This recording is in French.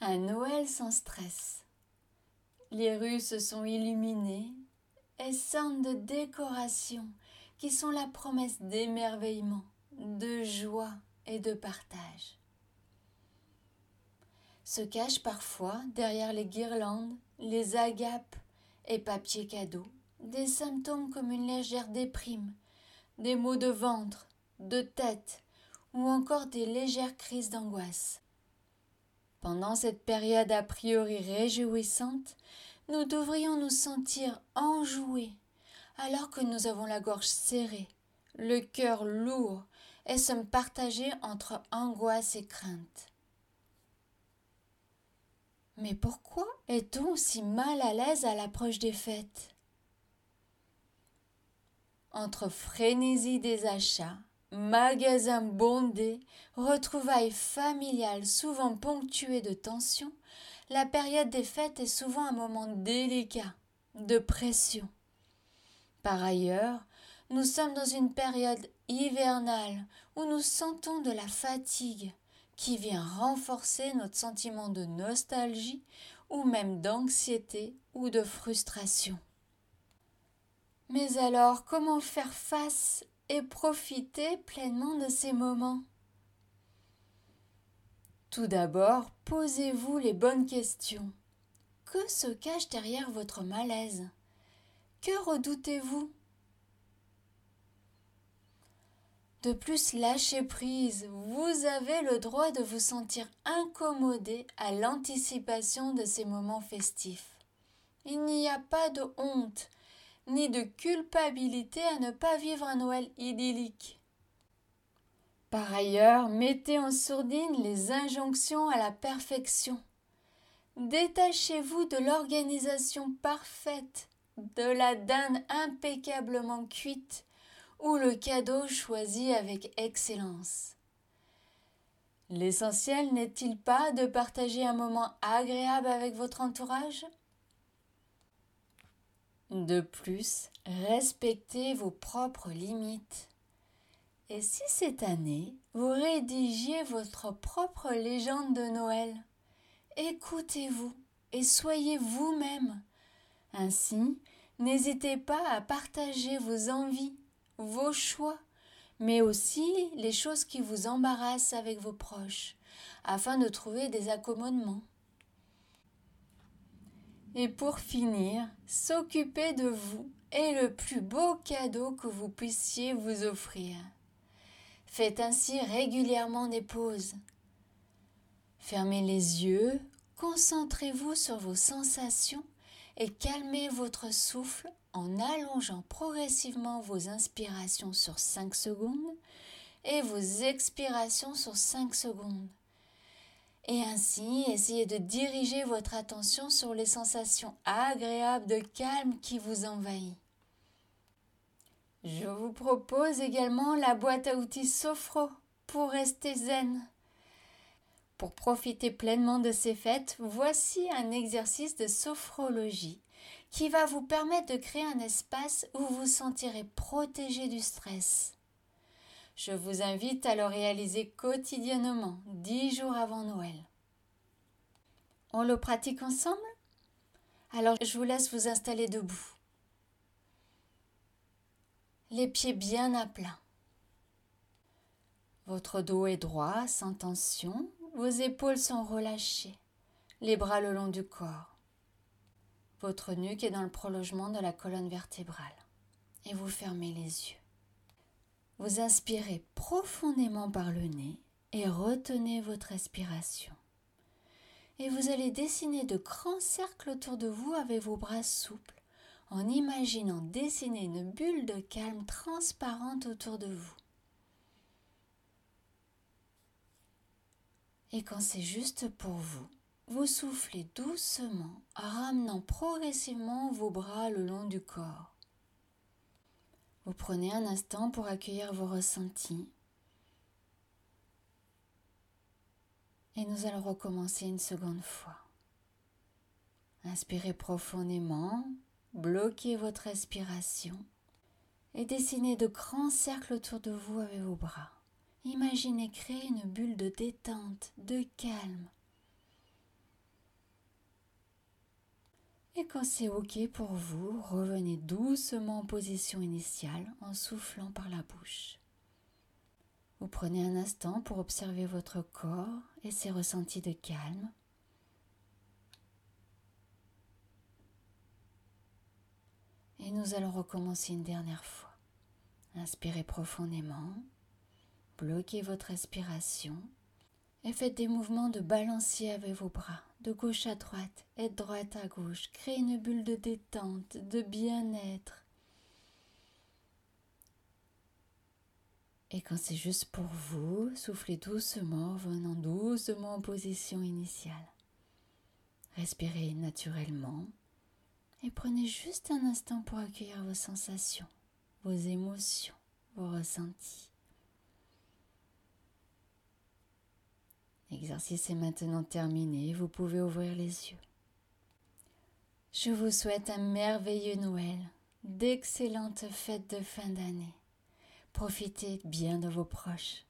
Un Noël sans stress. Les rues se sont illuminées et sentent de décorations qui sont la promesse d'émerveillement, de joie et de partage. Se cachent parfois derrière les guirlandes, les agapes et papiers cadeaux des symptômes comme une légère déprime, des maux de ventre, de tête ou encore des légères crises d'angoisse. Pendant cette période a priori réjouissante, nous devrions nous sentir enjoués, alors que nous avons la gorge serrée, le cœur lourd, et sommes partagés entre angoisse et crainte. Mais pourquoi est-on si mal à l'aise à l'approche des fêtes? Entre frénésie des achats, Magasins bondés, retrouvailles familiales souvent ponctuées de tensions, la période des fêtes est souvent un moment délicat, de pression. Par ailleurs, nous sommes dans une période hivernale où nous sentons de la fatigue qui vient renforcer notre sentiment de nostalgie ou même d'anxiété ou de frustration. Mais alors, comment faire face et profiter pleinement de ces moments. Tout d'abord, posez-vous les bonnes questions. Que se cache derrière votre malaise? Que redoutez-vous? De plus, lâchez prise. Vous avez le droit de vous sentir incommodé à l'anticipation de ces moments festifs. Il n'y a pas de honte, ni de culpabilité à ne pas vivre un Noël idyllique. Par ailleurs, mettez en sourdine les injonctions à la perfection. Détachez-vous de l'organisation parfaite, de la dinde impeccablement cuite ou le cadeau choisi avec excellence. L'essentiel n'est-il pas de partager un moment agréable avec votre entourage? De plus, respectez vos propres limites. Et si cette année, vous rédigiez votre propre légende de Noël Écoutez-vous et soyez vous-même. Ainsi, n'hésitez pas à partager vos envies, vos choix, mais aussi les choses qui vous embarrassent avec vos proches, afin de trouver des accommodements. Et pour finir, s'occuper de vous est le plus beau cadeau que vous puissiez vous offrir. Faites ainsi régulièrement des pauses. Fermez les yeux, concentrez-vous sur vos sensations et calmez votre souffle en allongeant progressivement vos inspirations sur 5 secondes et vos expirations sur 5 secondes et ainsi essayez de diriger votre attention sur les sensations agréables de calme qui vous envahit. Je vous propose également la boîte à outils Sophro pour rester zen. Pour profiter pleinement de ces fêtes, voici un exercice de sophrologie qui va vous permettre de créer un espace où vous vous sentirez protégé du stress. Je vous invite à le réaliser quotidiennement, dix jours avant Noël. On le pratique ensemble? Alors je vous laisse vous installer debout. Les pieds bien à plat. Votre dos est droit, sans tension, vos épaules sont relâchées, les bras le long du corps. Votre nuque est dans le prolongement de la colonne vertébrale et vous fermez les yeux. Vous inspirez profondément par le nez et retenez votre respiration. Et vous allez dessiner de grands cercles autour de vous avec vos bras souples, en imaginant dessiner une bulle de calme transparente autour de vous. Et quand c'est juste pour vous, vous soufflez doucement en ramenant progressivement vos bras le long du corps. Vous prenez un instant pour accueillir vos ressentis. Et nous allons recommencer une seconde fois. Inspirez profondément, bloquez votre respiration et dessinez de grands cercles autour de vous avec vos bras. Imaginez créer une bulle de détente, de calme. Quand c'est OK pour vous, revenez doucement en position initiale en soufflant par la bouche. Vous prenez un instant pour observer votre corps et ses ressentis de calme. Et nous allons recommencer une dernière fois. Inspirez profondément, bloquez votre respiration et faites des mouvements de balancier avec vos bras, de gauche à droite et de droite à gauche. Créez une bulle de détente, de bien-être. Et quand c'est juste pour vous, soufflez doucement, venant doucement en position initiale. Respirez naturellement et prenez juste un instant pour accueillir vos sensations, vos émotions, vos ressentis. L'exercice est maintenant terminé, vous pouvez ouvrir les yeux. Je vous souhaite un merveilleux Noël, d'excellentes fêtes de fin d'année. Profitez bien de vos proches.